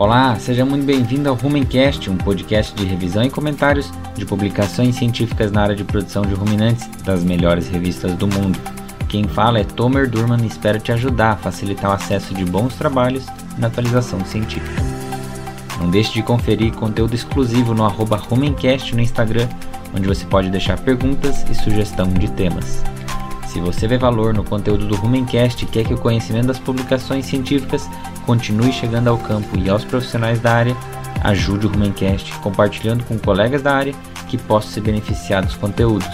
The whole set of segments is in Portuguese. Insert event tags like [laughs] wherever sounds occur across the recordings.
Olá, seja muito bem-vindo ao Rumencast, um podcast de revisão e comentários de publicações científicas na área de produção de ruminantes das melhores revistas do mundo. Quem fala é Tomer Durman e espero te ajudar a facilitar o acesso de bons trabalhos na atualização científica. Não deixe de conferir conteúdo exclusivo no arroba Rumencast no Instagram, onde você pode deixar perguntas e sugestão de temas. Se você vê valor no conteúdo do Rumencast e quer que o conhecimento das publicações científicas continue chegando ao campo e aos profissionais da área, ajude o Rumencast compartilhando com colegas da área que possam se beneficiar dos conteúdos.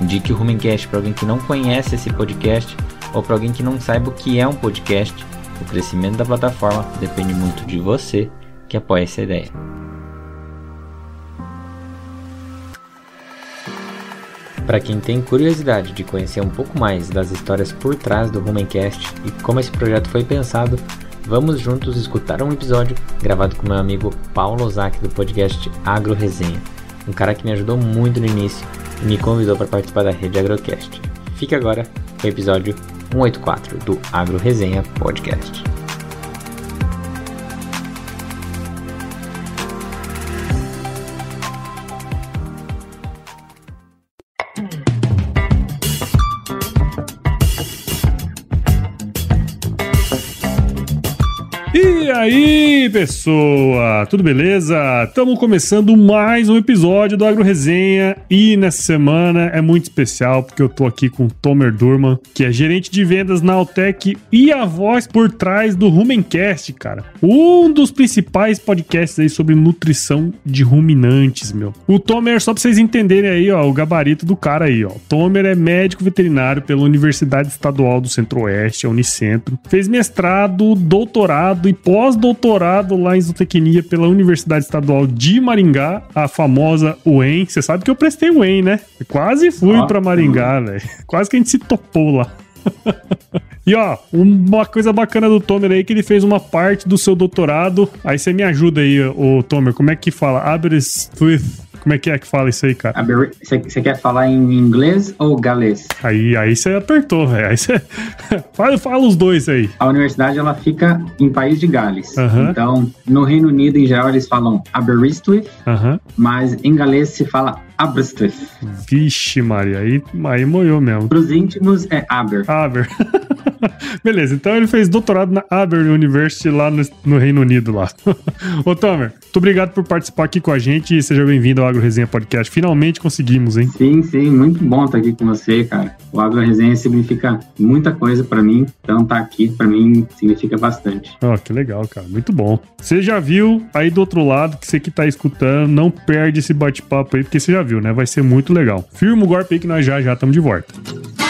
Indique o Rumencast para alguém que não conhece esse podcast ou para alguém que não saiba o que é um podcast. O crescimento da plataforma depende muito de você que apoia essa ideia. Para quem tem curiosidade de conhecer um pouco mais das histórias por trás do Rumencast e como esse projeto foi pensado, vamos juntos escutar um episódio gravado com meu amigo Paulo Ozaki do podcast Agro Resenha, um cara que me ajudou muito no início e me convidou para participar da rede Agrocast. Fique agora com o episódio 184 do Agro Resenha Podcast. E aí, pessoa? Tudo beleza? Estamos começando mais um episódio do Agro Resenha e nessa semana é muito especial porque eu tô aqui com o Tomer Durman, que é gerente de vendas na Altec e a voz por trás do Rumencast, cara. Um dos principais podcasts aí sobre nutrição de ruminantes, meu. O Tomer, só pra vocês entenderem aí, ó, o gabarito do cara aí, ó. Tomer é médico veterinário pela Universidade Estadual do Centro-Oeste, a Unicentro. Fez mestrado, doutorado e pós-doutorado lá em zootecnia pela Universidade Estadual de Maringá, a famosa UEM. Você sabe que eu prestei UEM, né? Eu quase fui ah, para Maringá, velho. Quase que a gente se topou lá. [laughs] E ó, uma coisa bacana do Tomer aí que ele fez uma parte do seu doutorado. Aí você me ajuda aí, o Tomer, como é que fala? Aberystwyth como é que é que fala isso aí, cara? Você quer falar em inglês ou galês? Aí, aí você apertou, velho. Aí você... [laughs] fala, fala os dois aí. A universidade, ela fica em País de Gales. Então, no Reino Unido, em geral, eles falam Aberystwyth, mas em galês se fala Aberystwyth. Vixe, Maria, aí, aí moiou mesmo. Para os íntimos, é Aber. Aber. [laughs] [laughs] Beleza, então ele fez doutorado na Aber University lá no, no Reino Unido lá. [laughs] Ô, Tomer, muito obrigado por participar aqui com a gente e seja bem-vindo ao Agro Resenha Podcast. Finalmente conseguimos, hein? Sim, sim, muito bom estar aqui com você, cara. O Agro Resenha significa muita coisa para mim, então estar tá aqui para mim significa bastante. Ó, oh, que legal, cara, muito bom. Você já viu aí do outro lado que você que tá escutando, não perde esse bate-papo aí, porque você já viu, né? Vai ser muito legal. Firma o golpe aí que nós já já estamos de volta.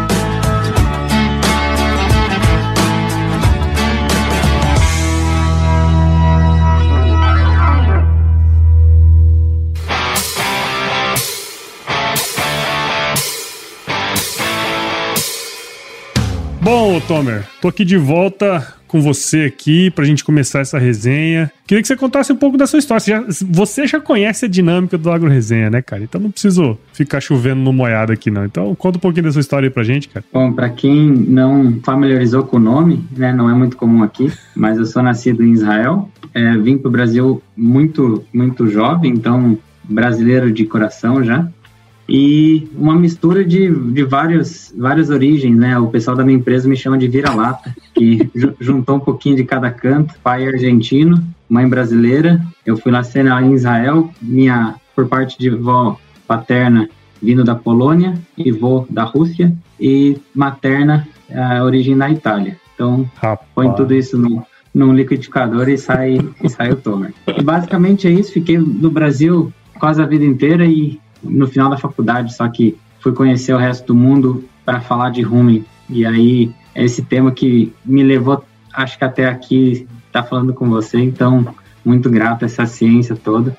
Bom, Tomer, tô aqui de volta com você aqui pra gente começar essa resenha. Queria que você contasse um pouco da sua história. Você já, você já conhece a dinâmica do Agro Resenha, né, cara? Então não preciso ficar chovendo no moiado aqui, não. Então conta um pouquinho da sua história aí pra gente, cara. Bom, pra quem não familiarizou com o nome, né, não é muito comum aqui, mas eu sou nascido em Israel. É, vim pro Brasil muito, muito jovem, então brasileiro de coração já e uma mistura de, de várias, várias origens, né? O pessoal da minha empresa me chama de vira-lata, que [laughs] juntou um pouquinho de cada canto, pai argentino, mãe brasileira. Eu fui lá em Israel, minha por parte de vó paterna vindo da Polônia e vô da Rússia e materna a origem da Itália. Então, Rapaz. põe tudo isso no, num liquidificador e sai e sai o tomer. E basicamente é isso. Fiquei no Brasil quase a vida inteira e no final da faculdade, só que fui conhecer o resto do mundo para falar de rumen. E aí, é esse tema que me levou, acho que até aqui, tá falando com você. Então, muito grato a essa ciência toda.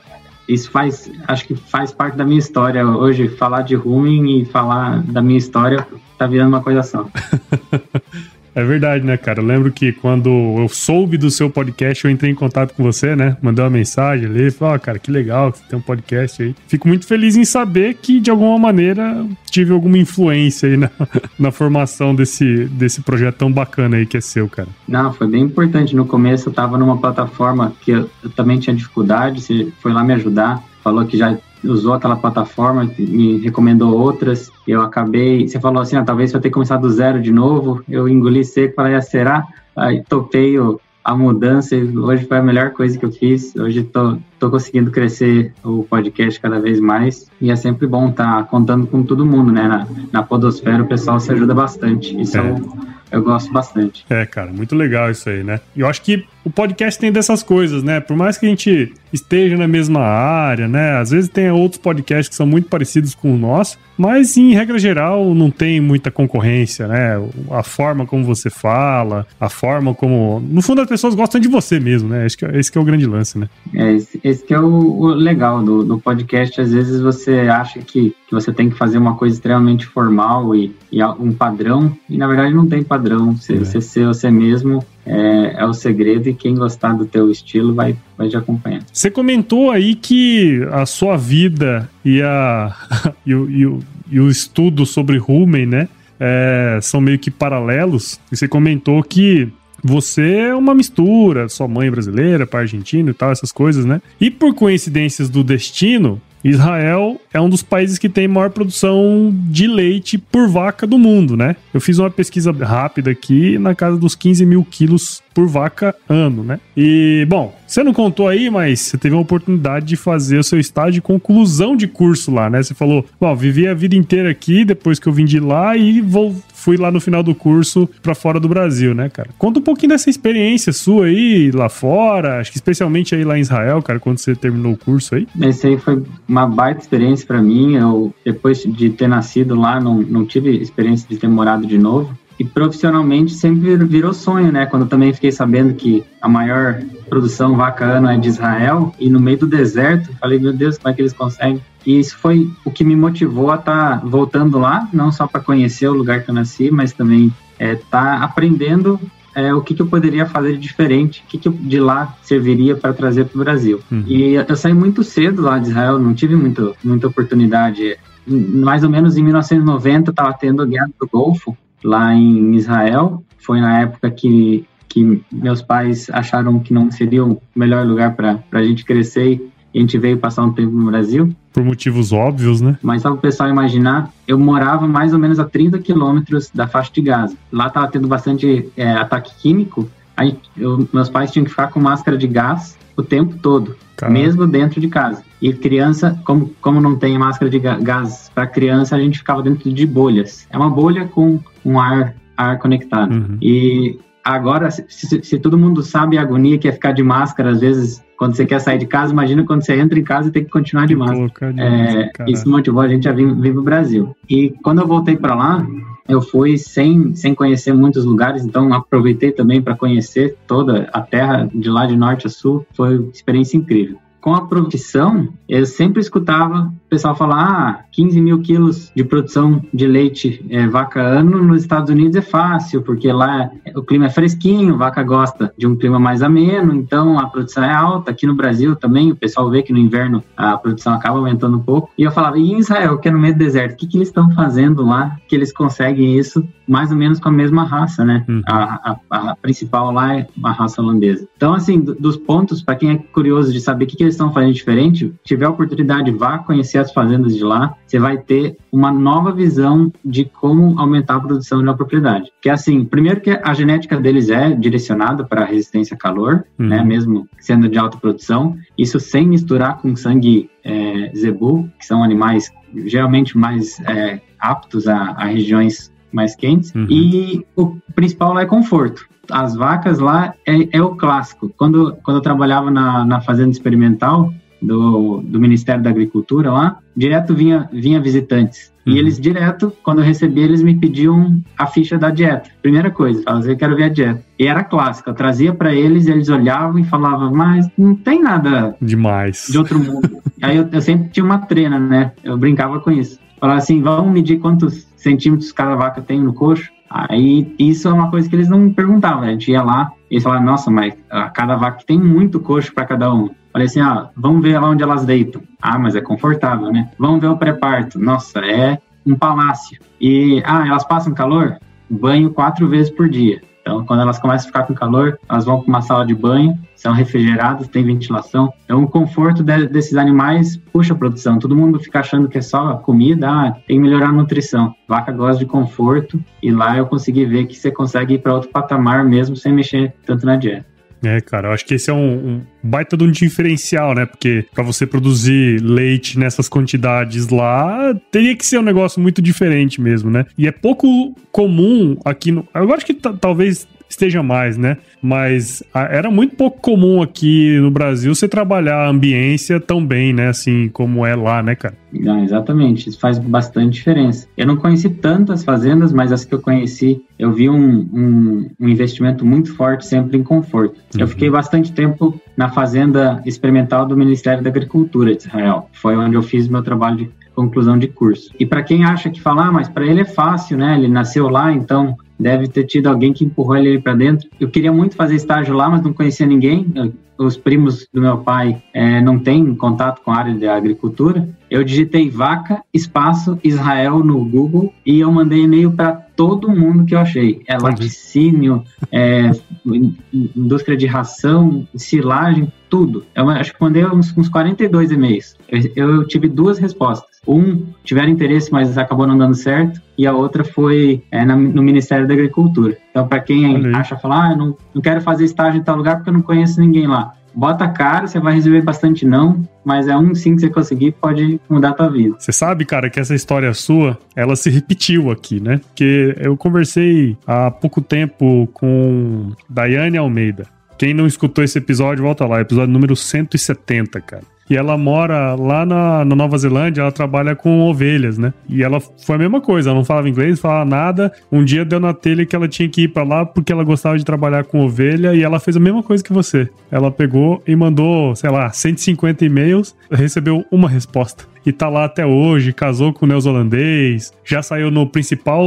Isso faz, acho que faz parte da minha história hoje. Falar de rumen e falar da minha história tá virando uma coisa só. [laughs] É verdade, né, cara? Eu lembro que quando eu soube do seu podcast, eu entrei em contato com você, né? Mandei uma mensagem ali, falei, ó, oh, cara, que legal que você tem um podcast aí. Fico muito feliz em saber que, de alguma maneira, tive alguma influência aí na, [laughs] na formação desse, desse projeto tão bacana aí que é seu, cara. Não, foi bem importante. No começo eu tava numa plataforma que eu, eu também tinha dificuldade, você foi lá me ajudar, falou que já usou aquela plataforma, me recomendou outras, eu acabei, você falou assim, ah, talvez eu ter que começar do zero de novo, eu engoli seco, falei, ah, será? Aí topei o, a mudança e hoje foi a melhor coisa que eu fiz, hoje tô, tô conseguindo crescer o podcast cada vez mais e é sempre bom estar tá contando com todo mundo, né, na, na podosfera o pessoal se ajuda bastante, isso é. eu, eu gosto bastante. É, cara, muito legal isso aí, né? E eu acho que o podcast tem dessas coisas, né? Por mais que a gente esteja na mesma área, né? Às vezes tem outros podcasts que são muito parecidos com o nosso, mas em regra geral não tem muita concorrência, né? A forma como você fala, a forma como. No fundo, as pessoas gostam de você mesmo, né? Esse que é, esse que é o grande lance, né? É, esse, esse que é o, o legal do, do, podcast. Às vezes você acha que, que você tem que fazer uma coisa extremamente formal e, e um padrão, e na verdade não tem padrão. Você, é. você ser você mesmo é, é, o segredo e quem gostar do teu estilo vai, vai te acompanhar. Você comentou aí que a sua vida e, a, [laughs] e, o, e, o, e o estudo sobre Rumen, né, é, são meio que paralelos. E você comentou que você é uma mistura, sua mãe brasileira, pai argentino e tal, essas coisas, né? E por coincidências do destino, Israel é um dos países que tem maior produção de leite por vaca do mundo, né? Eu fiz uma pesquisa rápida aqui na casa dos 15 mil quilos por vaca ano, né? E, bom, você não contou aí, mas você teve a oportunidade de fazer o seu estágio de conclusão de curso lá, né? Você falou, bom, vivi a vida inteira aqui, depois que eu vim de lá e vou, fui lá no final do curso para fora do Brasil, né, cara? Conta um pouquinho dessa experiência sua aí, lá fora, acho que especialmente aí lá em Israel, cara, quando você terminou o curso aí. Esse aí foi uma baita experiência para mim. Eu, depois de ter nascido lá, não, não tive experiência de ter morado de novo. E profissionalmente sempre virou sonho, né? Quando eu também fiquei sabendo que a maior produção vaca ano é de Israel e no meio do deserto, falei, meu Deus, como é que eles conseguem? E isso foi o que me motivou a estar tá voltando lá, não só para conhecer o lugar que eu nasci, mas também estar é, tá aprendendo é, o que, que, eu poderia fazer de diferente, o que, que de lá serviria para trazer para o Brasil. Uhum. E eu saí muito cedo lá de Israel, não tive muito, muita oportunidade. Mais ou menos em 1990 estava tendo a Guerra do Golfo lá em Israel. Foi na época que, que meus pais acharam que não seria o melhor lugar para a gente crescer e a gente veio passar um tempo no Brasil. Por motivos óbvios, né? Mas só para o pessoal imaginar, eu morava mais ou menos a 30 quilômetros da faixa de Gaza. Lá estava tendo bastante é, ataque químico. Aí, eu, meus pais tinham que ficar com máscara de gás o tempo todo, Caramba. mesmo dentro de casa. E criança, como, como não tem máscara de gás para criança, a gente ficava dentro de bolhas. É uma bolha com um ar, ar conectado. Uhum. E agora, se, se, se, todo mundo sabe a agonia que é ficar de máscara, às vezes, quando você quer sair de casa, imagina quando você entra em casa e tem que continuar de máscara. De é, isso motivou a gente a vir, vir para o Brasil. E quando eu voltei para lá, eu fui sem, sem conhecer muitos lugares, então aproveitei também para conhecer toda a terra de lá de norte a sul. Foi uma experiência incrível com a profissão, eu sempre escutava o pessoal falar: ah, 15 mil quilos de produção de leite é, vaca ano nos Estados Unidos é fácil, porque lá o clima é fresquinho, vaca gosta de um clima mais ameno, então a produção é alta. Aqui no Brasil também, o pessoal vê que no inverno a produção acaba aumentando um pouco. E eu falava: e em Israel, que é no meio do deserto, o que, que eles estão fazendo lá que eles conseguem isso mais ou menos com a mesma raça, né? Uhum. A, a, a, principal lá é uma raça holandesa. Então, assim, dos pontos, para quem é curioso de saber o que, que eles eles estão fazendo diferente, tiver a oportunidade, vá conhecer as fazendas de lá, você vai ter uma nova visão de como aumentar a produção de uma propriedade. Que é assim, primeiro que a genética deles é direcionada para resistência a calor, uhum. né, mesmo sendo de alta produção, isso sem misturar com sangue é, zebu, que são animais geralmente mais é, aptos a, a regiões mais quentes. Uhum. E o principal lá é conforto as vacas lá é, é, o clássico. Quando, quando eu trabalhava na, na fazenda experimental do, do Ministério da Agricultura lá, direto vinha, vinha visitantes. Uhum. E eles direto, quando eu recebia, eles me pediam a ficha da dieta. Primeira coisa, falavam, eu quero ver a dieta. E era clássico, eu trazia para eles, eles olhavam e falavam, mas não tem nada demais de outro mundo. [laughs] Aí eu, eu sempre tinha uma trena, né? Eu brincava com isso. Falava assim, vamos medir quantos centímetros cada vaca tem no coxo. Aí isso é uma coisa que eles não perguntavam, né? a gente ia lá e eles falavam, nossa, mas a cada vaca tem muito coxo para cada um. Falei assim, ah, vamos ver lá onde elas deitam. Ah, mas é confortável, né? Vamos ver o pré-parto. Nossa, é um palácio. E, ah, elas passam calor? Banho quatro vezes por dia. Então, quando elas começam a ficar com calor, elas vão para uma sala de banho, são refrigeradas, tem ventilação. Então, o conforto de, desses animais puxa a produção. Todo mundo fica achando que é só comida, ah, tem que melhorar a nutrição. Vaca gosta de conforto e lá eu consegui ver que você consegue ir para outro patamar mesmo sem mexer tanto na dieta. É, cara, eu acho que esse é um, um baita de um diferencial, né? Porque para você produzir leite nessas quantidades lá, teria que ser um negócio muito diferente mesmo, né? E é pouco comum aqui no. Eu acho que talvez esteja mais, né? Mas a, era muito pouco comum aqui no Brasil você trabalhar a ambiência tão bem, né? Assim como é lá, né, cara? Não, exatamente, isso faz bastante diferença. Eu não conheci tantas fazendas, mas as que eu conheci, eu vi um, um, um investimento muito forte sempre em conforto. Uhum. Eu fiquei bastante tempo na fazenda experimental do Ministério da Agricultura de Israel. Foi onde eu fiz meu trabalho de conclusão de curso. E para quem acha que falar, ah, mas para ele é fácil, né? Ele nasceu lá, então deve ter tido alguém que empurrou ele para dentro. Eu queria muito fazer estágio lá, mas não conhecia ninguém. Os primos do meu pai é, não têm contato com a área de agricultura. Eu digitei vaca, espaço, Israel no Google e eu mandei e-mail para todo mundo que eu achei. É laticínio, é, indústria de ração, silagem, tudo. Eu acho que mandei uns, uns 42 e-mails. Eu, eu, tive duas respostas. Um, tiveram interesse, mas acabou não dando certo. E a outra foi é, na, no Ministério da Agricultura. Então, para quem acha falar, ah, não, não quero fazer estágio em tal lugar porque eu não conheço ninguém lá bota cara, você vai receber bastante não, mas é um sim que você conseguir pode mudar a tua vida. Você sabe, cara, que essa história sua, ela se repetiu aqui, né? Porque eu conversei há pouco tempo com Daiane Almeida. Quem não escutou esse episódio, volta lá, episódio número 170, cara. E ela mora lá na, na, Nova Zelândia, ela trabalha com ovelhas, né? E ela foi a mesma coisa, ela não falava inglês, não falava nada. Um dia deu na telha que ela tinha que ir para lá porque ela gostava de trabalhar com ovelha e ela fez a mesma coisa que você. Ela pegou e mandou, sei lá, 150 e-mails, recebeu uma resposta e tá lá até hoje, casou com o neozelandês, já saiu no principal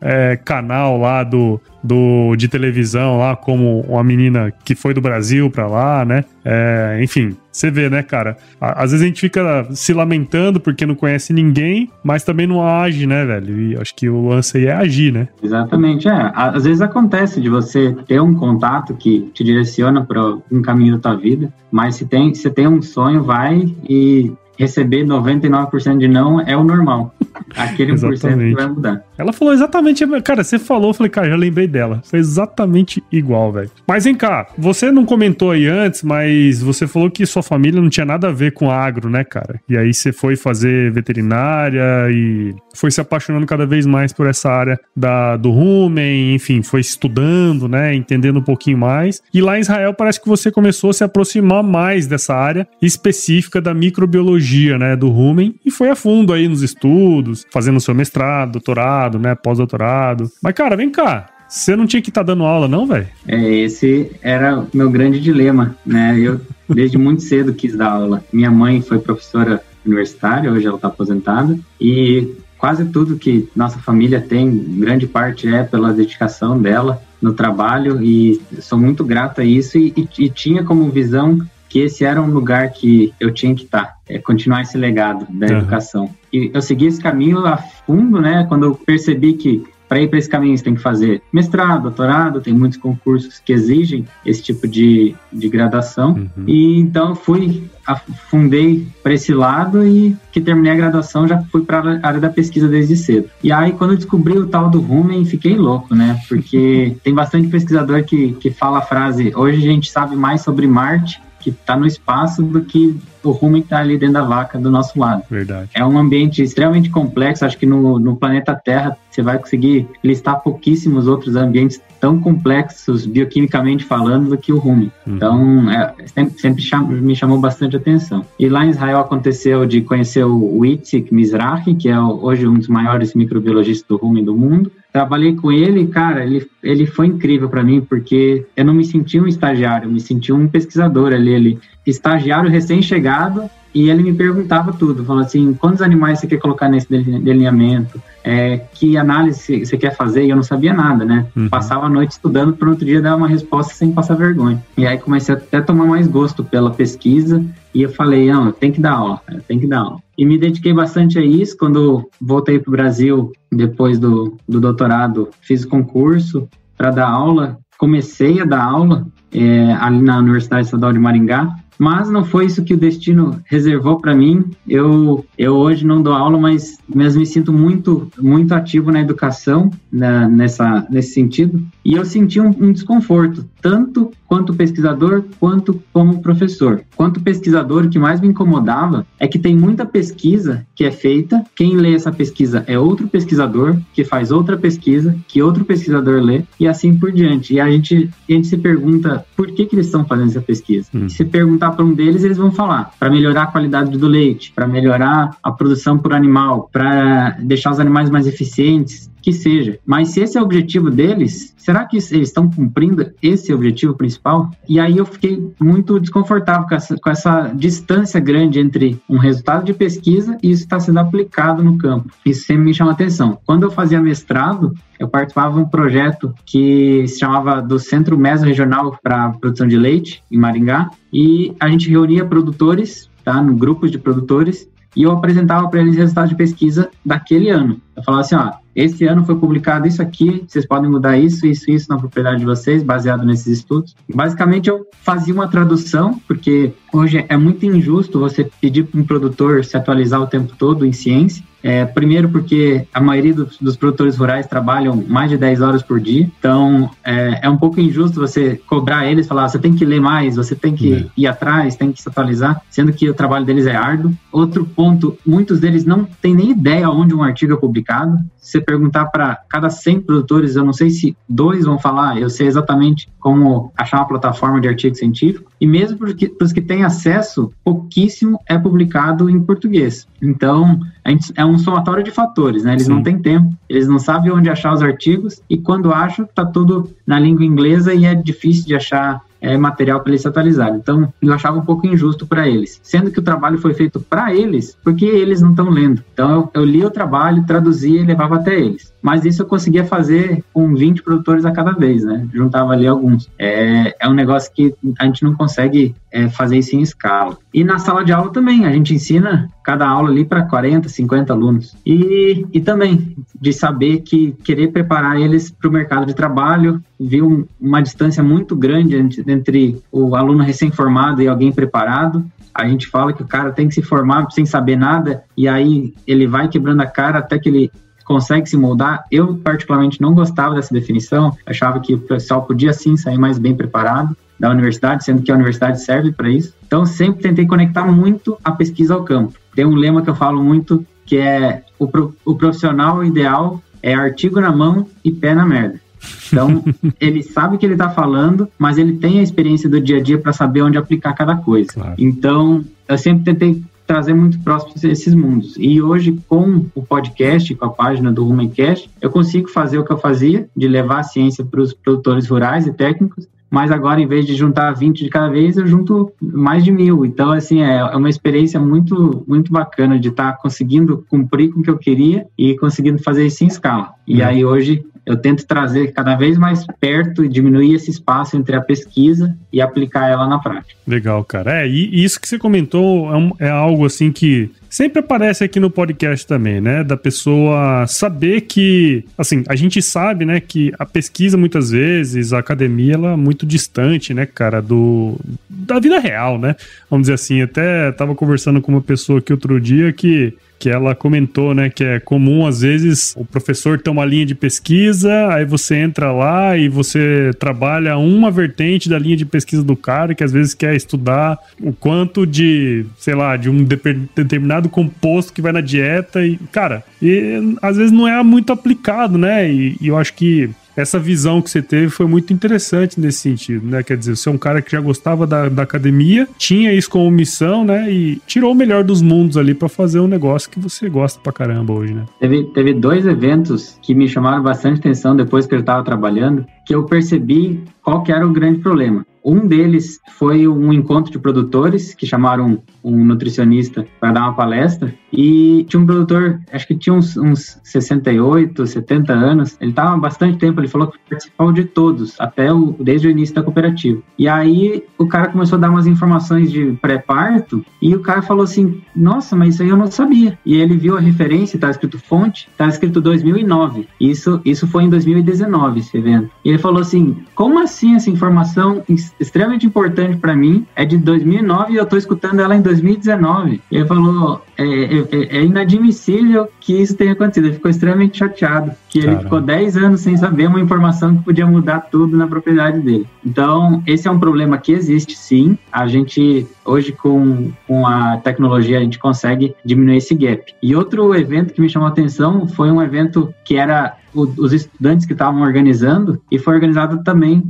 é, canal lá do, do, de televisão lá, como uma menina que foi do Brasil pra lá, né? É, enfim, você vê, né, cara? Às vezes a gente fica se lamentando porque não conhece ninguém, mas também não age, né, velho? E acho que o lance aí é agir, né? Exatamente, é. Às vezes acontece de você ter um contato que te direciona para um caminho da tua vida, mas se tem, se tem um sonho, vai e receber 99% de não é o normal. Aquele 1% que vai mudar. Ela falou exatamente, cara, você falou, eu falei, cara, já lembrei dela. Foi exatamente igual, velho. Mas vem cá, você não comentou aí antes, mas você falou que sua família não tinha nada a ver com agro, né, cara? E aí você foi fazer veterinária e foi se apaixonando cada vez mais por essa área da, do rumen, enfim, foi estudando, né, entendendo um pouquinho mais. E lá em Israel parece que você começou a se aproximar mais dessa área específica da microbiologia, né, do rumen e foi a fundo aí nos estudos, fazendo seu mestrado, doutorado, né? Pós-doutorado. Mas, cara, vem cá. Você não tinha que estar tá dando aula, não, velho? É, esse era meu grande dilema, né? Eu, desde muito cedo, quis dar aula. Minha mãe foi professora universitária, hoje ela está aposentada, e quase tudo que nossa família tem, grande parte é pela dedicação dela no trabalho, e sou muito grato a isso, e, e, e tinha como visão que esse era um lugar que eu tinha que estar, é, continuar esse legado da uhum. educação. E eu segui esse caminho a fundo, né, quando eu percebi que para ir para esse caminho você tem que fazer mestrado, doutorado, tem muitos concursos que exigem esse tipo de, de graduação. Uhum. E então fui, afundei para esse lado e que terminei a graduação já fui para a área da pesquisa desde cedo. E aí quando eu descobri o tal do rumen, fiquei louco, né? Porque [laughs] tem bastante pesquisador que, que fala a frase: hoje a gente sabe mais sobre Marte que está no espaço do que o rumo que está ali dentro da vaca do nosso lado. Verdade. É um ambiente extremamente complexo. Acho que no, no planeta Terra você vai conseguir listar pouquíssimos outros ambientes tão complexos bioquimicamente falando do que o rumen. Uhum. Então, é, sempre, sempre cham, me chamou bastante atenção. E lá em Israel aconteceu de conhecer o, o Itzik Mizrahi, que é hoje um dos maiores microbiologistas do rumen do mundo trabalhei com ele, cara, ele, ele foi incrível para mim, porque eu não me senti um estagiário, eu me senti um pesquisador ali, ele, estagiário recém-chegado, e ele me perguntava tudo, falou assim, quantos animais você quer colocar nesse delineamento? É, que análise você quer fazer? E eu não sabia nada, né? Uhum. Passava a noite estudando para outro dia dar uma resposta sem passar vergonha. E aí comecei até a tomar mais gosto pela pesquisa e eu falei, não, tem que dar aula, tem que dar aula. E me dediquei bastante a isso. Quando voltei para o Brasil, depois do, do doutorado, fiz concurso para dar aula. Comecei a dar aula é, ali na Universidade Estadual de Maringá mas não foi isso que o destino reservou para mim. Eu, eu hoje não dou aula, mas, mas me sinto muito, muito ativo na educação, né, nessa, nesse sentido. E eu senti um, um, desconforto, tanto quanto pesquisador, quanto como professor. Quanto pesquisador, o que mais me incomodava é que tem muita pesquisa que é feita, quem lê essa pesquisa é outro pesquisador, que faz outra pesquisa, que outro pesquisador lê, e assim por diante. E a gente, a gente se pergunta por que, que eles estão fazendo essa pesquisa. Hum. Se perguntar para um deles, eles vão falar para melhorar a qualidade do leite, para melhorar a produção por animal, para deixar os animais mais eficientes, que seja. Mas se esse é o objetivo deles, será que eles estão cumprindo esse objetivo principal? E aí eu fiquei muito desconfortável com essa, com essa distância grande entre um resultado de pesquisa e isso está sendo aplicado no campo. Isso sempre me chama atenção. Quando eu fazia mestrado, eu participava de um projeto que se chamava do Centro Meso-Regional para Produção de Leite, em Maringá, e a gente reunia produtores, tá, no grupos de produtores, e eu apresentava para eles resultados de pesquisa daquele ano. Eu falava assim, ó, esse ano foi publicado isso aqui, vocês podem mudar isso, isso, isso na propriedade de vocês, baseado nesses estudos. Basicamente, eu fazia uma tradução, porque hoje é muito injusto você pedir para um produtor se atualizar o tempo todo em ciência. É, primeiro porque a maioria dos, dos, produtores rurais trabalham mais de 10 horas por dia, então é, é um pouco injusto você cobrar eles, falar, você tem que ler mais, você tem que é. ir atrás, tem que se atualizar, sendo que o trabalho deles é árduo. Outro ponto, muitos deles não têm nem ideia onde um artigo é publicado. Se você perguntar para cada 100 produtores, eu não sei se dois vão falar, eu sei exatamente como achar uma plataforma de artigo científico, e mesmo para os que têm acesso, pouquíssimo é publicado em português. Então, gente, é um somatório de fatores, né? Eles Sim. não têm tempo, eles não sabem onde achar os artigos, e quando acham, está tudo na língua inglesa e é difícil de achar é, material para eles se atualizarem. Então, eu achava um pouco injusto para eles, sendo que o trabalho foi feito para eles, porque eles não estão lendo. Então, eu, eu o trabalho, traduzia e levava até eles. Mas isso eu conseguia fazer com 20 produtores a cada vez, né? Juntava ali alguns. É, é um negócio que a gente não consegue é, fazer isso em escala. E na sala de aula também, a gente ensina cada aula ali para 40, 50 alunos. E, e também de saber que querer preparar eles para o mercado de trabalho, viu uma distância muito grande entre o aluno recém-formado e alguém preparado. A gente fala que o cara tem que se formar sem saber nada, e aí ele vai quebrando a cara até que ele consegue se moldar. Eu, particularmente, não gostava dessa definição, achava que o pessoal podia sim sair mais bem preparado da universidade, sendo que a universidade serve para isso. Então, sempre tentei conectar muito a pesquisa ao campo. Tem um lema que eu falo muito, que é o, pro, o profissional ideal é artigo na mão e pé na merda. Então, [laughs] ele sabe o que ele está falando, mas ele tem a experiência do dia a dia para saber onde aplicar cada coisa. Claro. Então, eu sempre tentei trazer muito próximo esses mundos. E hoje, com o podcast, com a página do Rumencast, eu consigo fazer o que eu fazia, de levar a ciência para os produtores rurais e técnicos, mas agora, em vez de juntar 20 de cada vez, eu junto mais de mil. Então, assim, é, é uma experiência muito, muito bacana de estar tá conseguindo cumprir com o que eu queria e conseguindo fazer isso em escala. E uhum. aí, hoje, eu tento trazer cada vez mais perto e diminuir esse espaço entre a pesquisa e aplicar ela na prática. Legal, cara. É, e isso que você comentou é, um, é algo assim que sempre aparece aqui no podcast também, né? Da pessoa saber que, assim, a gente sabe, né, que a pesquisa muitas vezes, a academia, ela é muito distante, né, cara, do da vida real, né? Vamos dizer assim, até tava conversando com uma pessoa aqui outro dia que que ela comentou, né, que é comum às vezes o professor ter uma linha de pesquisa, aí você entra lá e você trabalha uma vertente da linha de pesquisa do cara que às vezes quer estudar o quanto de, sei lá, de um determinado composto que vai na dieta e, cara, e às vezes não é muito aplicado, né? E, e eu acho que essa visão que você teve foi muito interessante nesse sentido, né? Quer dizer, você é um cara que já gostava da, da academia, tinha isso como missão, né? E tirou o melhor dos mundos ali para fazer um negócio que você gosta pra caramba hoje, né? Teve, teve dois eventos que me chamaram bastante atenção depois que eu estava trabalhando, que eu percebi qual que era o grande problema. Um deles foi um encontro de produtores que chamaram um nutricionista para dar uma palestra e tinha um produtor, acho que tinha uns, uns 68, 70 anos, ele estava há bastante tempo, ele falou que participou de todos, até o, desde o início da cooperativa. E aí o cara começou a dar umas informações de pré-parto e o cara falou assim, nossa, mas isso aí eu não sabia. E ele viu a referência, está escrito fonte, está escrito 2009. Isso, isso foi em 2019, esse evento. E ele falou assim, como assim essa informação extremamente importante para mim, é de 2009 e eu estou escutando ela em 2019. E ele falou: é, é, é, inadmissível que isso tenha acontecido. Ele ficou extremamente chateado, que Caramba. ele ficou 10 anos sem saber uma informação que podia mudar tudo na propriedade dele. Então, esse é um problema que existe sim. A gente, hoje, com, com a tecnologia, a gente consegue diminuir esse gap. E outro evento que me chamou a atenção foi um evento que era os estudantes que estavam organizando e foi organizado também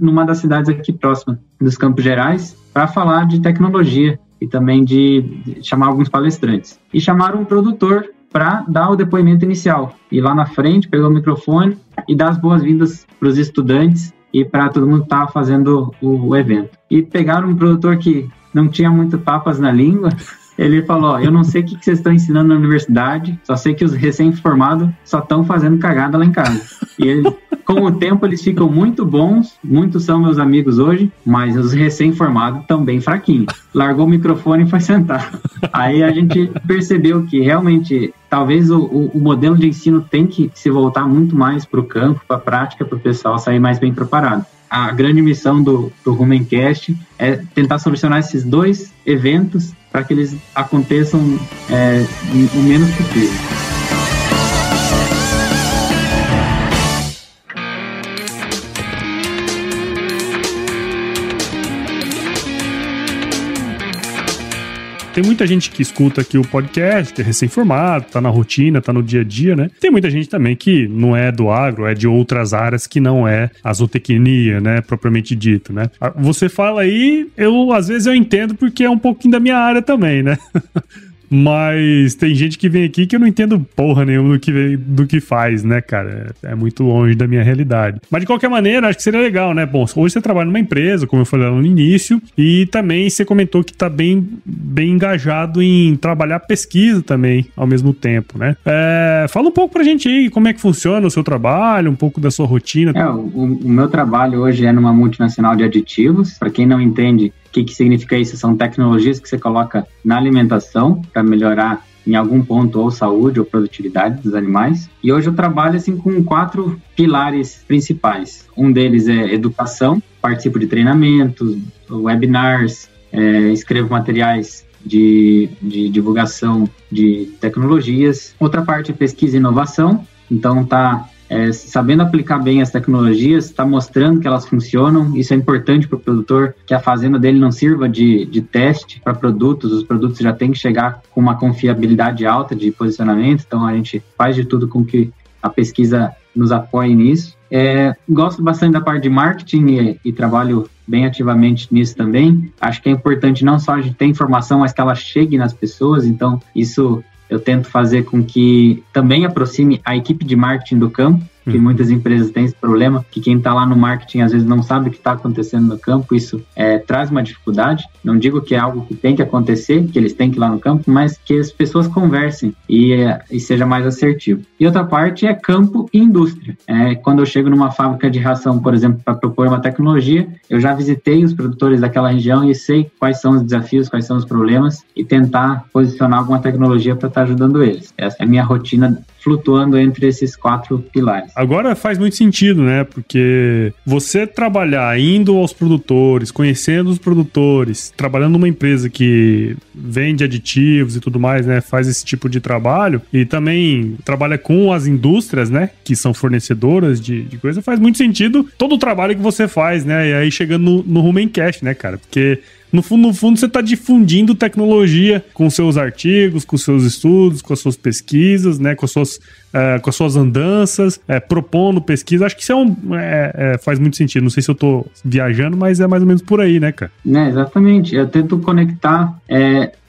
numa das cidades aqui próxima dos Campos Gerais para falar de tecnologia e também de, de chamar alguns palestrantes. E chamaram um produtor para dar o depoimento inicial. Ir lá na frente, pegar o microfone e dar as boas-vindas para os estudantes e para todo mundo que estava fazendo o, o, evento. E pegaram um produtor que não tinha muito papas na língua. [laughs] Ele falou: Eu não sei o que, vocês estão ensinando na universidade, só sei que os recém-formados só estão fazendo cagada lá em casa. E ele com o tempo eles ficam muito bons, muitos são meus amigos hoje, mas os recém-formados estão bem fraquinhos. Largou o microfone e foi sentar. Aí a gente percebeu que realmente talvez o, o modelo de ensino tem que se voltar muito mais para o campo, para a prática, para o pessoal sair mais bem preparado a grande missão do, do Rumencast é tentar solucionar esses dois eventos para que eles aconteçam é, o menos possível. Tem muita gente que escuta aqui o podcast, é recém-formado, tá na rotina, tá no dia a dia, né? Tem muita gente também que não é do agro, é de outras áreas que não é a zootecnia, né? Propriamente dito, né? Ah, você fala aí, eu às vezes eu entendo porque é um pouquinho da minha área também, né? [laughs] Mas tem gente que vem aqui que eu não entendo porra nenhuma do que, do que faz, né, cara? É muito longe da minha realidade. Mas de qualquer maneira, acho que seria legal, né? Bom, hoje você trabalha numa empresa, como eu falei lá no início, e também você comentou que tá bem, bem engajado em trabalhar pesquisa também ao mesmo tempo, né? É, fala um pouco pra gente aí como é que funciona o seu trabalho, um pouco da sua rotina. É, o, o meu trabalho hoje é numa multinacional de aditivos. Para quem não entende, o que, que significa isso? São tecnologias que você coloca na alimentação para melhorar em algum ponto ou saúde ou produtividade dos animais. E hoje eu trabalho assim com quatro pilares principais. Um deles é educação, participo de treinamentos, webinars, é, escrevo materiais de, de divulgação de tecnologias. Outra parte é pesquisa e inovação. Então tá é, sabendo aplicar bem as tecnologias, está mostrando que elas funcionam. Isso é importante para o produtor, que a fazenda dele não sirva de, de teste para produtos. Os produtos já têm que chegar com uma confiabilidade alta de posicionamento. Então a gente faz de tudo com que a pesquisa nos apoie nisso. É, gosto bastante da parte de marketing e, e, trabalho bem ativamente nisso também. Acho que é importante não só a gente ter informação, mas que ela chegue nas pessoas. Então, isso eu tento fazer com que também aproxime a equipe de marketing do campo que uhum. muitas empresas têm esse problema, que quem está lá no marketing às vezes não sabe o que está acontecendo no campo, isso é, traz uma dificuldade. Não digo que é algo que tem que acontecer, que eles têm que ir lá no campo, mas que as pessoas conversem e, é, e seja mais assertivo. E outra parte é campo e indústria. É, quando eu chego numa fábrica de ração, por exemplo, para propor uma tecnologia, eu já visitei os produtores daquela região e sei quais são os desafios, quais são os problemas e tentar posicionar alguma tecnologia para estar tá ajudando eles. Essa é a minha rotina flutuando entre esses quatro pilares. Agora faz muito sentido, né? Porque você trabalhar indo aos produtores, conhecendo os produtores, trabalhando numa empresa que vende aditivos e tudo mais, né? Faz esse tipo de trabalho e também trabalha com as indústrias, né? Que são fornecedoras de, de coisa, faz muito sentido todo o trabalho que você faz, né? E aí chegando no, no Rumencast, né, cara? Porque No fundo, no fundo, você está difundindo tecnologia com seus artigos, com seus estudos, com as suas pesquisas, né? Com as suas é, com as suas andanças, é, propondo pesquisa. Acho que isso é um, é, faz muito sentido. Não sei se eu tô viajando, mas é mais ou menos por aí, né, cara? É, exatamente. Eu tento conectar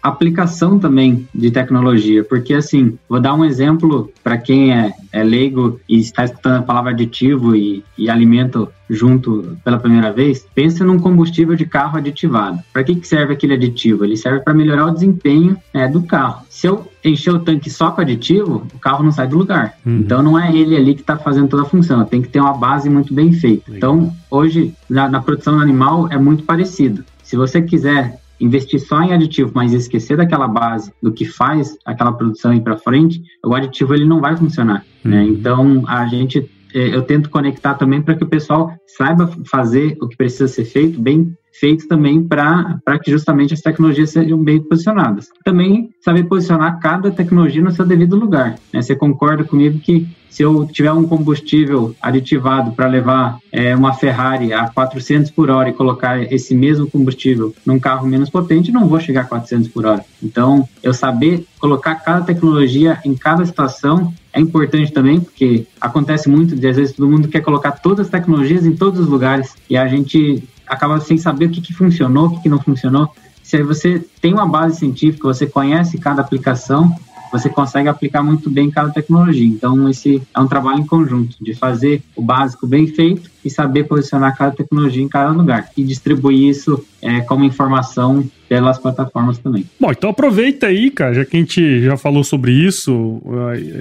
aplicação também de tecnologia, porque assim, vou dar um exemplo para quem é, é, leigo e está escutando a palavra aditivo e, e alimento junto pela primeira vez, pense num combustível de carro aditivado. Para que, que serve aquele aditivo? Ele serve para melhorar o desempenho é, do carro. Se eu encher o tanque só com aditivo, o carro não sai do lugar. Uhum. Então não é ele ali que está fazendo toda a função, tem que ter uma base muito bem feita. Então, hoje, na, na produção animal, é muito parecido. Se você quiser investir só em aditivo, mas esquecer daquela base do que faz aquela produção ir para frente, o aditivo ele não vai funcionar. Né? Uhum. Então a gente eu tento conectar também para que o pessoal saiba fazer o que precisa ser feito bem feito também para que justamente as tecnologias sejam bem posicionadas. Também saber posicionar cada tecnologia no seu devido lugar. Né? Você concorda comigo que se eu tiver um combustível aditivado para levar é, uma Ferrari a 400 por hora e colocar esse mesmo combustível num carro menos potente, não vou chegar a 400 por hora. Então, eu saber colocar cada tecnologia em cada situação é importante também, porque acontece muito de às vezes todo mundo quer colocar todas as tecnologias em todos os lugares e a gente acaba sem saber o que, que funcionou, o que, que não funcionou. Se você tem uma base científica, você conhece cada aplicação, você consegue aplicar muito bem cada tecnologia. Então, esse é um trabalho em conjunto, de fazer o básico bem feito e saber posicionar cada tecnologia em cada lugar e distribuir isso é, como informação pelas plataformas também. Bom, então aproveita aí, cara, já que a gente já falou sobre isso,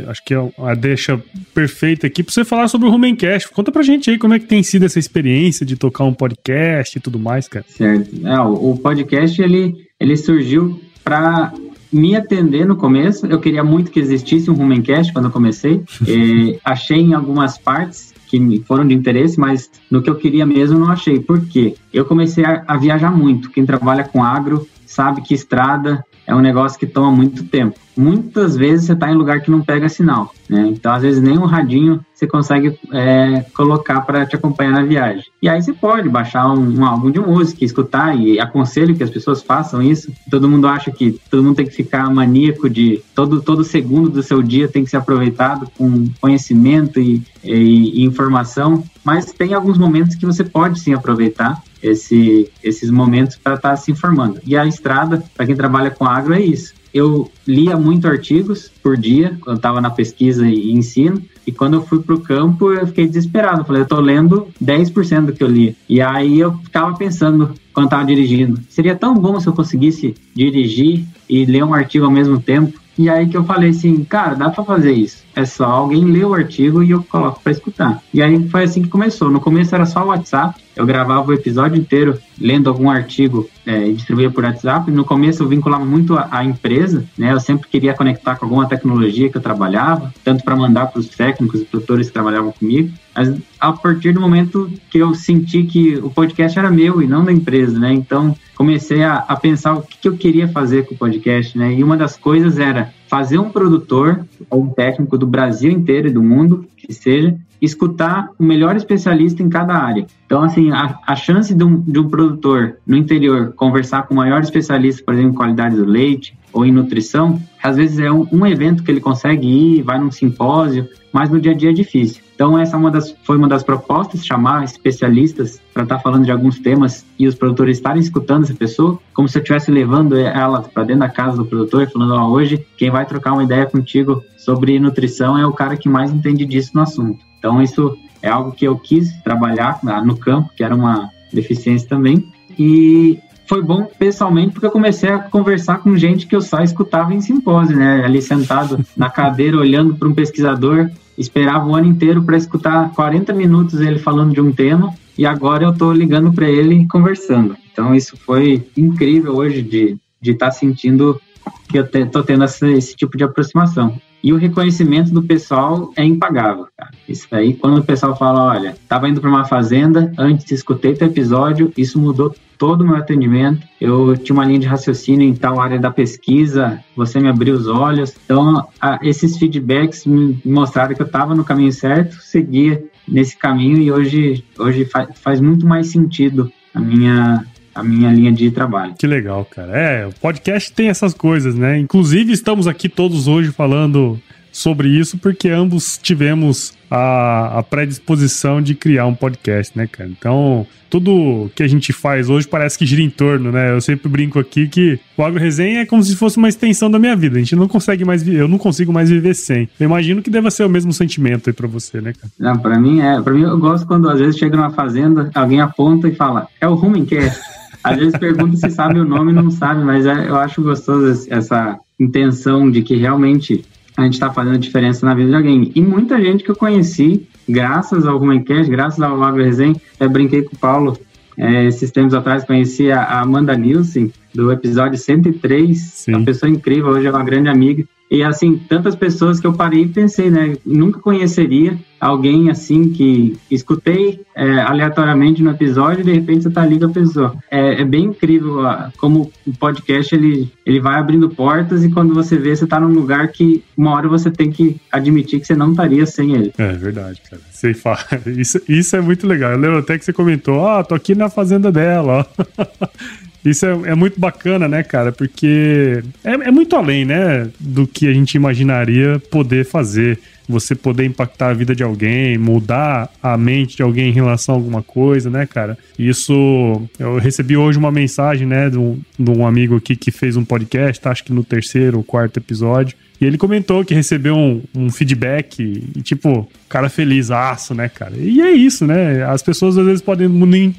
acho que é a deixa perfeita aqui para você falar sobre o Rumencast. Conta pra gente aí como é que tem sido essa experiência de tocar um podcast e tudo mais, cara. Certo. É, o podcast, ele, ele surgiu para me atender no começo. Eu queria muito que existisse um Rumencast quando eu comecei. [laughs] achei em algumas partes que foram de interesse, mas no que eu queria mesmo não achei. Por quê? Eu comecei a, a viajar muito. Quem trabalha com agro sabe que estrada é um negócio que toma muito tempo. Muitas vezes você está em lugar que não pega sinal, né? Então, às vezes, nem um radinho você consegue é, colocar para te acompanhar na viagem. E aí você pode baixar um, um, álbum de música, escutar, e aconselho que as pessoas façam isso. Todo mundo acha que todo mundo tem que ficar maníaco de todo, todo segundo do seu dia tem que ser aproveitado com conhecimento e, e, e informação, mas tem alguns momentos que você pode sim aproveitar esse, esses momentos para estar tá se informando. E a estrada, para quem trabalha com agro, é isso. Eu lia muito artigos por dia, quando estava na pesquisa e ensino, e quando eu fui para o campo, eu fiquei desesperado. falei, eu estou lendo 10% do que eu li. E aí eu ficava pensando, quando estava dirigindo, seria tão bom se eu conseguisse dirigir e ler um artigo ao mesmo tempo. E aí que eu falei assim, cara, dá para fazer isso. É só alguém ler o artigo e eu coloco para escutar. E aí foi assim que começou. No começo era só o WhatsApp. Eu gravava o episódio inteiro lendo algum artigo é, e distribuía por WhatsApp. No começo eu vinculava muito a, a, empresa, né? Eu sempre queria conectar com alguma tecnologia que eu trabalhava, tanto para mandar para os técnicos e produtores que trabalhavam comigo. Mas a partir do momento que eu senti que o podcast era meu e não da empresa, né? Então comecei a, a pensar o que, que eu queria fazer com o podcast, né? E uma das coisas era fazer um produtor ou um técnico do Brasil inteiro e do mundo, que seja, escutar o melhor especialista em cada área. Então, assim, a, a chance de um, de um produtor no interior conversar com o maior especialista, por exemplo, em qualidade do leite ou em nutrição, às vezes é um, um evento que ele consegue ir, vai num simpósio, mas no dia a dia é difícil. Então, essa é uma das, foi uma das propostas, chamar especialistas para estar tá falando de alguns temas e os produtores estarem escutando essa pessoa, como se eu estivesse levando ela para dentro da casa do produtor, falando: oh, hoje quem vai trocar uma ideia contigo sobre nutrição é o cara que mais entende disso no assunto. Então, isso é algo que eu quis trabalhar no campo, que era uma deficiência também. E foi bom pessoalmente porque eu comecei a conversar com gente que eu só escutava em simpósio, né? Ali sentado na cadeira olhando para um pesquisador, esperava o ano inteiro para escutar 40 minutos ele falando de um tema e agora eu estou ligando para ele e conversando. Então isso foi incrível hoje de de estar tá sentindo que eu estou tendo esse tipo de aproximação. E o reconhecimento do pessoal é impagável, cara. Isso aí, quando o pessoal fala, olha, estava indo para uma fazenda, antes escutei teu episódio, isso mudou todo o meu atendimento. Eu tinha uma linha de raciocínio em tal área da pesquisa, você me abriu os olhos. Então, a, esses feedbacks me mostraram que eu estava no caminho certo, seguia nesse caminho e hoje, hoje faz, faz muito mais sentido a minha a minha linha de trabalho. Que legal, cara. É, o podcast tem essas coisas, né? Inclusive, estamos aqui todos hoje falando sobre isso, porque ambos tivemos a, a, predisposição de criar um podcast, né, cara? Então, tudo que a gente faz hoje parece que gira em torno, né? Eu sempre brinco aqui que o Agro Resenha é como se fosse uma extensão da minha vida. A gente não consegue mais, eu não consigo mais viver sem. Eu imagino que deva ser o mesmo sentimento aí para você, né, cara? Não, para mim é, para mim eu gosto quando às vezes chega numa fazenda, alguém aponta e fala: "É o Rumencast". Às vezes pergunta se sabe o nome e não sabe, mas é, eu acho gostoso essa intenção de que realmente a gente está fazendo diferença na vida de alguém. E muita gente que eu conheci, graças ao Rumencast, graças ao Agro Resenha, eu brinquei com o Paulo é, esses tempos atrás, conheci a Amanda Nielsen, do episódio 103, Sim. uma pessoa incrível, hoje é uma grande amiga. E assim, tantas pessoas que eu parei e pensei, né? Nunca conheceria alguém assim que escutei é, aleatoriamente no episódio e de repente você tá ali com a pessoa. É, é, bem incrível como o podcast ele, ele vai abrindo portas e quando você vê, você tá num lugar que uma hora você tem que admitir que você não estaria sem ele. É verdade, cara. Você fala. [laughs] Isso, isso é muito legal. Eu lembro até que você comentou, ó, tô aqui na fazenda dela, ó. [laughs] Isso é, é, muito bacana, né, cara? Porque é, é, muito além, né, do que a gente imaginaria poder fazer. Você poder impactar a vida de alguém, mudar a mente de alguém em relação a alguma coisa, né, cara? Isso. Eu recebi hoje uma mensagem, né, de um, de um amigo aqui que fez um podcast, acho que no terceiro ou quarto episódio. E ele comentou que recebeu um, um feedback e, tipo, cara feliz, aço, né, cara? E é isso, né? As pessoas às vezes podem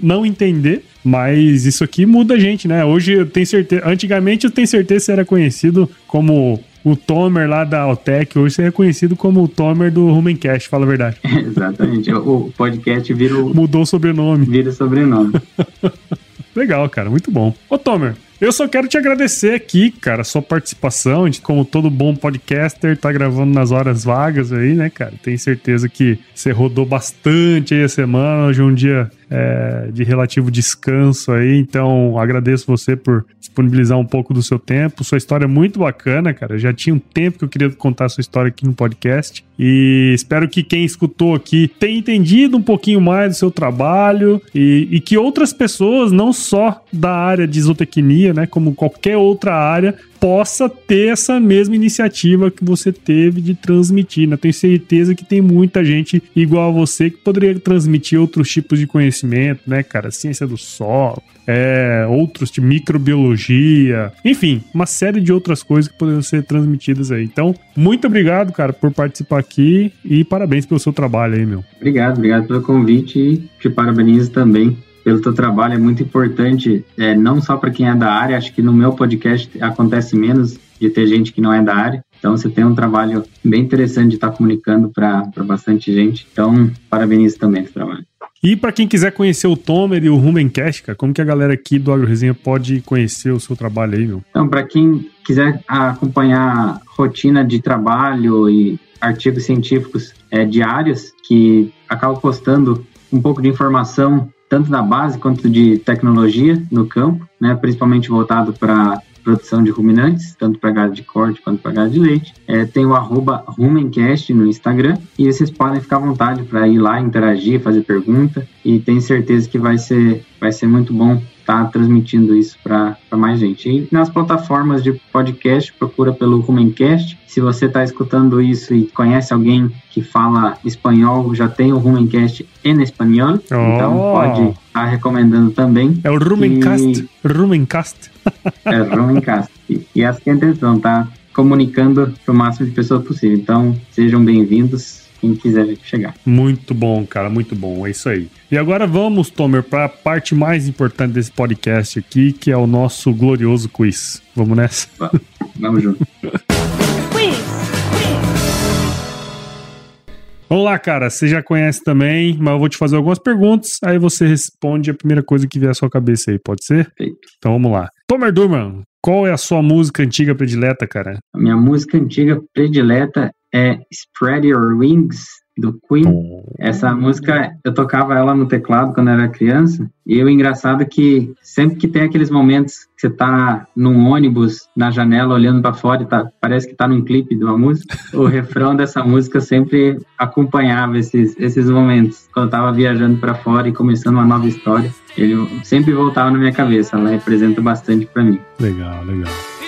não entender, mas isso aqui muda a gente, né? Hoje eu tenho certeza. Antigamente eu tenho certeza que você era conhecido como o Tomer lá da Altec, hoje você é conhecido como o Tomer do Rumencast, fala a verdade. [laughs] Exatamente. O podcast virou. Mudou o sobrenome. Vira sobrenome. [laughs] Legal, cara, muito bom. Ô, Tomer, eu só quero te agradecer aqui, cara, sua participação. Como todo bom podcaster, tá gravando nas horas vagas aí, né, cara? Tenho certeza que você rodou bastante aí a semana. Hoje é um dia é, de relativo descanso aí. Então, agradeço você por disponibilizar um pouco do seu tempo. Sua história é muito bacana, cara. Já tinha um tempo que eu queria contar sua história aqui no podcast. E espero que quem escutou aqui tenha entendido um pouquinho mais do seu trabalho e, e que outras pessoas, não só da área de isotecnia, né, como qualquer outra área, possa ter essa mesma iniciativa que você teve de transmitir. Né? Tenho certeza que tem muita gente igual a você que poderia transmitir outros tipos de conhecimento, né, cara? Ciência do solo, é, outros de microbiologia, enfim, uma série de outras coisas que poderiam ser transmitidas aí. Então, muito obrigado, cara, por participar aqui e parabéns pelo seu trabalho aí, meu. Obrigado, obrigado pelo convite e te parabenizo também pelo teu trabalho. É muito importante, é, não só para quem é da área, acho que no meu podcast acontece menos de ter gente que não é da área. Então, você tem um trabalho bem interessante de estar comunicando para bastante gente. Então, parabenizo também esse trabalho. E para quem quiser conhecer o Tomer e o Rumencast, cara, como que a galera aqui do Agro Resenha pode conhecer o seu trabalho aí, meu? Então, para quem quiser acompanhar rotina de trabalho e artigos científicos é, diários, que acabo postando um pouco de informação tanto da base quanto de tecnologia no campo, né, principalmente voltado para produção de ruminantes, tanto para gado de corte quanto para gado de leite. É, tem o arroba Rumencast no Instagram e vocês podem ficar à vontade para ir lá, interagir, fazer pergunta e tenho certeza que vai ser, vai ser muito bom estar tá transmitindo isso para mais gente. E nas plataformas de podcast, procura pelo Rumencast. Se você está escutando isso e conhece alguém que fala espanhol, já tem o Rumencast em espanhol, oh. então pode estar tá recomendando também. É o Rumencast. E... Rumencast. é Rumencast. E, e essa é a intenção, tá? Comunicando para o máximo de pessoas possível. Então, sejam bem-vindos quem quiser chegar. Muito bom, cara, muito bom. É isso aí. E agora vamos, Tomer, para a parte mais importante desse podcast aqui, que é o nosso glorioso quiz. Vamos nessa? Vamos junto. [laughs] Vamos lá, cara. Você já conhece também, mas eu vou te fazer algumas perguntas. Aí você responde a primeira coisa que vier à sua cabeça aí, pode ser? Feito. Então vamos lá. Tomer Durman, qual é a sua música antiga predileta, cara? A minha música antiga predileta é Spread Your Wings, do Queen. Oh. Essa música, eu tocava ela no teclado quando era criança, e o engraçado é que sempre que tem aqueles momentos que você tá num ônibus, na janela, olhando para fora tá, parece que tá num clipe de uma música, [laughs] o refrão dessa música sempre acompanhava esses, esses momentos. Quando eu tava viajando para fora e começando uma nova história, ele sempre voltava na minha cabeça, ela representa bastante para mim. Legal, legal.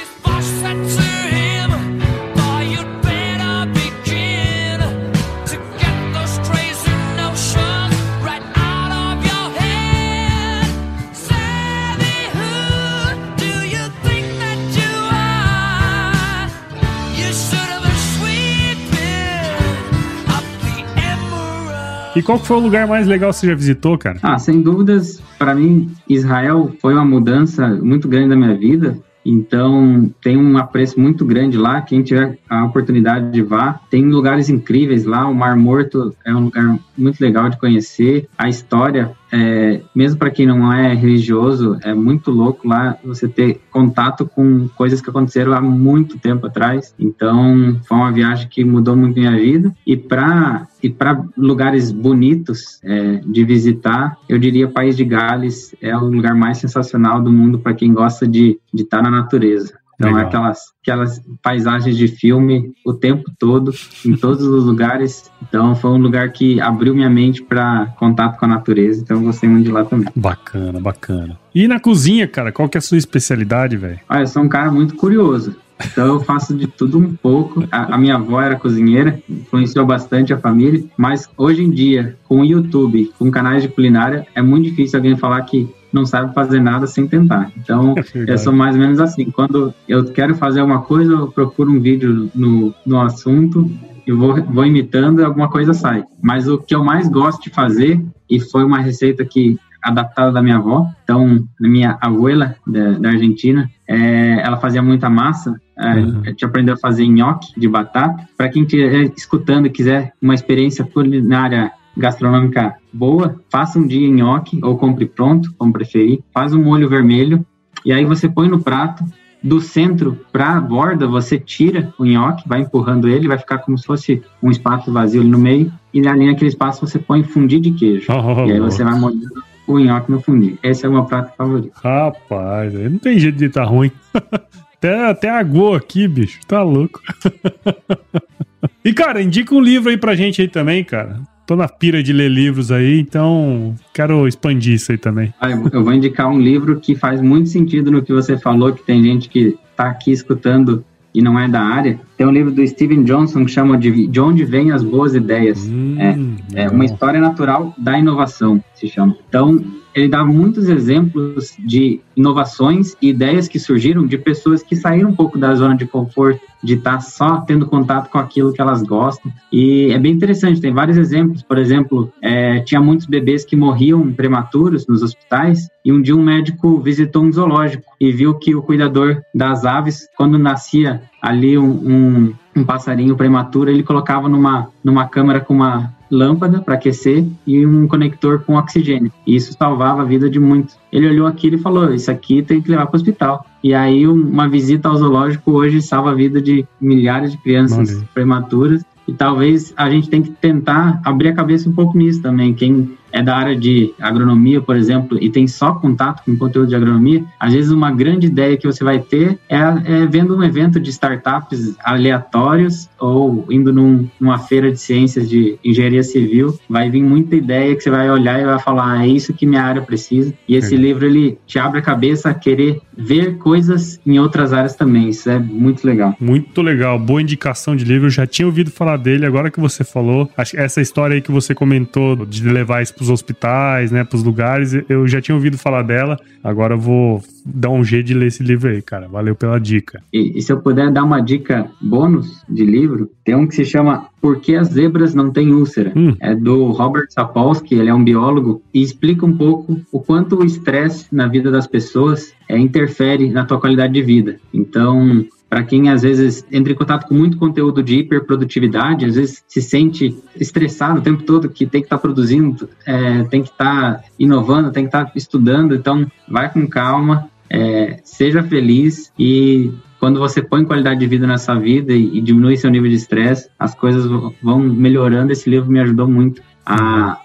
E qual foi o lugar mais legal que você já visitou, cara? Ah, sem dúvidas, para mim, Israel foi uma mudança muito grande da minha vida. Então, tem um apreço muito grande lá. Quem tiver a oportunidade de vá, tem lugares incríveis lá. O Mar Morto é um lugar muito legal de conhecer. A história, é, mesmo para quem não é religioso, é muito louco lá você ter contato com coisas que aconteceram há muito tempo atrás. Então, foi uma viagem que mudou muito minha vida. E para e para lugares bonitos é, de visitar, eu diria País de Gales é o lugar mais sensacional do mundo para quem gosta de estar tá na natureza. Então, aquelas, aquelas paisagens de filme o tempo todo, em todos os lugares. Então, foi um lugar que abriu minha mente para contato com a natureza. Então, eu gostei muito de lá também. Bacana, bacana. E na cozinha, cara, qual que é a sua especialidade, velho? Ah, eu sou um cara muito curioso. Então eu faço de tudo um pouco. A, a, minha avó era cozinheira, influenciou bastante a família, mas hoje em dia, com o YouTube, com canais de culinária, é muito difícil alguém falar que não sabe fazer nada sem tentar. Então, [laughs] é eu sou mais ou menos assim. Quando eu quero fazer uma coisa, eu procuro um vídeo no, no assunto e vou, vou imitando e alguma coisa sai. Mas o que eu mais gosto de fazer, e foi uma receita que adaptada da minha avó. Então, minha abuela da, da Argentina, é, ela fazia muita massa. É, uhum. A gente aprendeu a fazer nhoque de batata. Para quem estiver escutando e quiser uma experiência culinária gastronômica boa, faça um dia nhoque ou compre pronto, como preferir. Faz um molho vermelho e aí você põe no prato. Do centro para a borda, você tira o nhoque, vai empurrando ele, vai ficar como se fosse um espaço vazio ali no meio. E ali naquele espaço você põe fundir de queijo. Oh, [laughs] e aí você vai molhando o nhoque no fundir. Esse é o meu prato favorito. Rapaz, não tem jeito de estar tá ruim. [laughs] até, até aguou aqui, bicho. Tá louco. [laughs] e, cara, indica um livro aí pra gente aí também, cara tô na pira de ler livros aí, então quero expandir isso aí também. Ah, eu vou indicar um livro que faz muito sentido no que você falou, que tem gente que tá aqui escutando e não é da área. Tem um livro do Steven Johnson que chama de De Onde Vêm as Boas Ideias. Hum, é, é uma história natural da inovação, se chama. Então, ele dá muitos exemplos de inovações e ideias que surgiram de pessoas que saíram um pouco da zona de conforto, de estar só tendo contato com aquilo que elas gostam. E é bem interessante, tem vários exemplos. Por exemplo, é, tinha muitos bebês que morriam prematuros nos hospitais, e um dia um médico visitou um zoológico e viu que o cuidador das aves, quando nascia ali um, um, um passarinho prematuro, ele colocava numa, numa câmara com uma lâmpada para aquecer e um conector com oxigênio. E isso salvava a vida de muitos. Ele olhou aquilo e falou: Isso aqui tem que levar para o hospital. E aí, uma visita ao zoológico hoje salva a vida de milhares de crianças prematuras. E talvez a gente tem que tentar abrir a cabeça um pouco nisso também. Quem é da área de agronomia, por exemplo, e tem só contato com conteúdo de agronomia, às vezes uma grande ideia que você vai ter é, é vendo um evento de startups aleatórios ou indo num, numa feira de ciências de engenharia civil, vai vir muita ideia que você vai olhar e vai falar, ah, é isso que minha área precisa. E esse é. livro, ele te abre a cabeça a querer ver coisas em outras áreas também. Isso é muito legal. Muito legal. Boa indicação de livro. Eu já tinha ouvido falar dele, agora que você falou. Acho essa história aí que você comentou de levar isso pros hospitais, né, pros lugares, eu já tinha ouvido falar dela. Agora eu vou dar um jeito de ler esse livro aí, cara. Valeu pela dica. E, e se eu puder dar uma dica bônus de livro, tem um que se chama Por que as zebras não têm úlcera? Hum. É do Robert Sapolsky, ele é um biólogo, e explica um pouco o quanto o estresse na vida das pessoas é, interfere na tua qualidade de vida. Então, para quem às vezes entra em contato com muito conteúdo de hiperprodutividade, às vezes se sente estressado o tempo todo que tem que estar tá produzindo, é, tem que estar tá inovando, tem que estar tá estudando, então vai com calma, é, seja feliz e quando você põe qualidade de vida nessa vida e, e diminui seu nível de estresse, as coisas vão melhorando. Esse livro me ajudou muito a,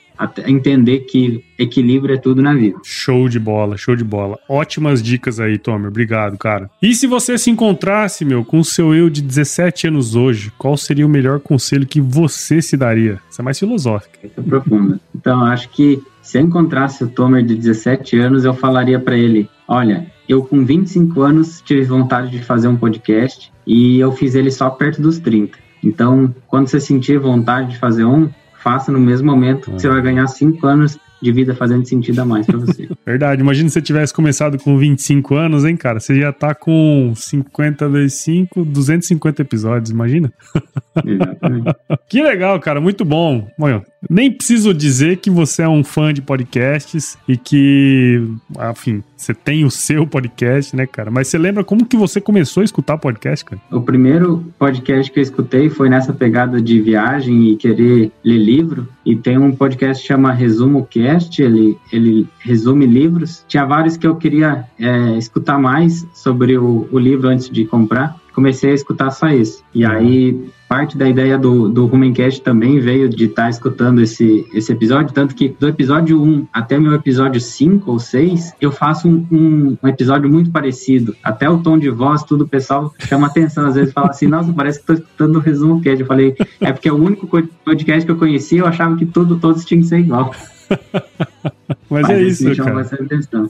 entender que equilíbrio é tudo na vida. Show de bola, show de bola. Ótimas dicas aí, Tomer. Obrigado, cara. E se você se encontrasse, meu, com o seu eu de 17 anos hoje, qual seria o melhor conselho que você se daria? Isso é mais filosófico. Isso é profunda. Então, acho que se eu encontrasse o Tomer de 17 anos, eu falaria para ele: olha, eu com 25 anos tive vontade de fazer um podcast e eu fiz ele só perto dos 30. Então, quando você sentir vontade de fazer um, faça no mesmo momento, que você vai ganhar 5 anos de vida fazendo sentido a mais para você. [laughs] Verdade. Imagina se você tivesse começado com 25 anos, hein, cara? Você estar tá com 50 vezes 5, 250 episódios, imagina? [laughs] Exatamente. [laughs] que legal, cara. Muito bom. Bom, nem preciso dizer que você é um fã de podcasts e que, enfim, você tem o seu podcast, né, cara? Mas você lembra como que você começou a escutar podcast, cara? O primeiro podcast que eu escutei foi nessa pegada de viagem e querer ler livro. E tem um podcast que chama Resumo Cast, ele, ele resume livros. Tinha vários que eu queria é, escutar mais sobre o, o livro antes de comprar comecei a escutar só isso. E aí, parte da ideia do, do Rumencast também veio de estar tá escutando esse, esse episódio, tanto que do episódio 1 até meu episódio 5 ou 6, eu faço um, um, um, episódio muito parecido. Até o tom de voz, tudo, o pessoal chama atenção, às vezes fala assim, [laughs] nossa, parece que estou escutando o Resumo Cast. Eu falei, é porque é o único podcast que eu conhecia, eu achava que tudo, todos tinham que ser igual. Mas, [laughs] Mas, é isso, cara.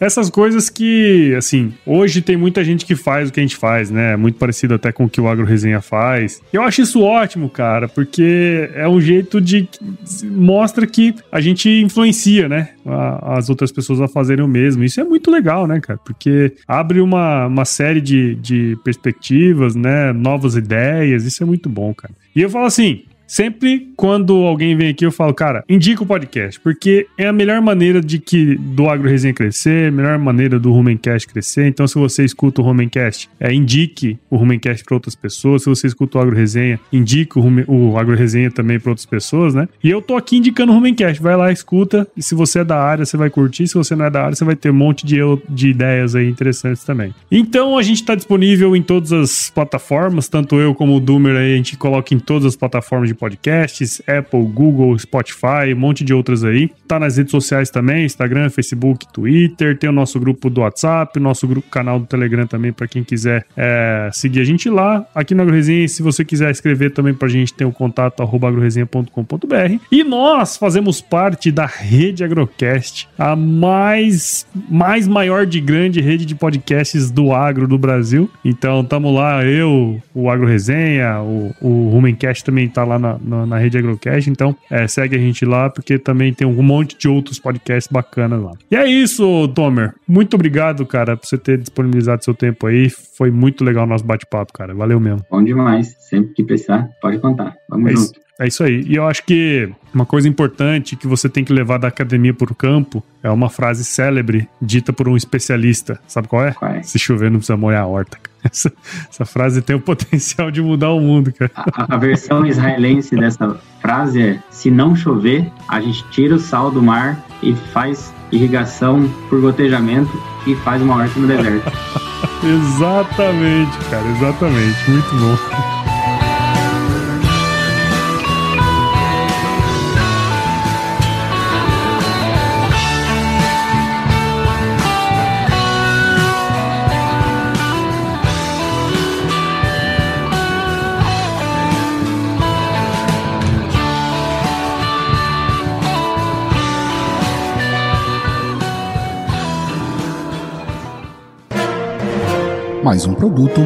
Essas coisas que, assim, hoje tem muita gente que faz o que a gente faz, né? Muito parecido até com o que o Agro Resenha faz. Eu acho isso ótimo, cara, porque é um jeito de. mostra que a gente influencia, né? As outras pessoas a fazerem o mesmo. Isso é muito legal, né, cara? Porque abre uma, uma série de, de perspectivas, né? Novas ideias. Isso é muito bom, cara. E eu falo assim: Sempre quando alguém vem aqui, eu falo, cara, indica o podcast, porque é a melhor maneira de que do Agro Resenha crescer, a melhor maneira do Rumencast crescer. Então, se você escuta o Rumencast, é, indique o Rumencast para outras pessoas. Se você escuta o Agro Resenha, indique o, Rumen, o Agro Resenha também para outras pessoas, né? E eu tô aqui indicando o Rumencast. Vai lá, escuta. E se você é da área, você vai curtir. Se você não é da área, você vai ter um monte de, de ideias aí interessantes também. Então, a gente tá disponível em todas as plataformas, tanto eu como o Doomer aí, a gente coloca em todas as plataformas de podcasts, Apple, Google, Spotify, um monte de outras aí. Tá nas redes sociais também, Instagram, Facebook, Twitter. Tem o nosso grupo do WhatsApp, nosso grupo canal do Telegram também para quem quiser é, seguir a gente lá. Aqui no AgroResenha, se você quiser escrever também pra gente, tem o contato arroba agroresenha.com.br. E nós fazemos parte da rede Agrocast, a mais, mais maior de grande rede de podcasts do agro do Brasil. Então, tamo lá, eu, o AgroResenha, o, o Rumencast também tá lá na na, na, na rede Agrocast. Então, é, segue a gente lá, porque também tem um monte de outros podcasts bacanas lá. E é isso, Tomer. Muito obrigado, cara, por você ter disponibilizado seu tempo aí. Foi muito legal o nosso bate-papo, cara. Valeu mesmo. Bom demais. Sempre que precisar, pode contar. Vamos é junto. É isso aí. E eu acho que uma coisa importante que você tem que levar da academia para o campo é uma frase célebre dita por um especialista. Sabe qual é? Qual é? Se chover, não precisa molhar a horta. [laughs] Essa, essa, frase tem o potencial de mudar o mundo, cara. A, a, versão israelense dessa frase é: se não chover, a gente tira o sal do mar e faz irrigação por gotejamento e faz uma horta no deserto. [laughs] exatamente, cara, exatamente. Muito bom. Mais um produto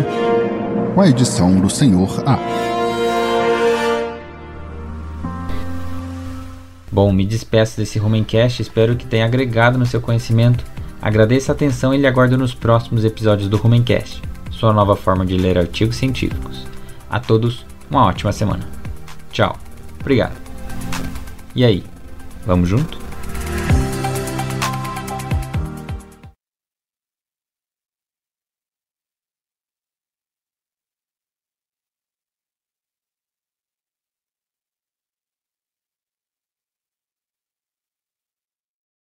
com a edição do Senhor A. Bom, me despeço desse Rumencast, espero que tenha agregado no seu conhecimento. Agradeço a atenção e lhe aguardo nos próximos episódios do Rumencast, sua nova forma de ler artigos científicos. A todos, uma ótima semana. Tchau. Obrigado. E aí, vamos junto?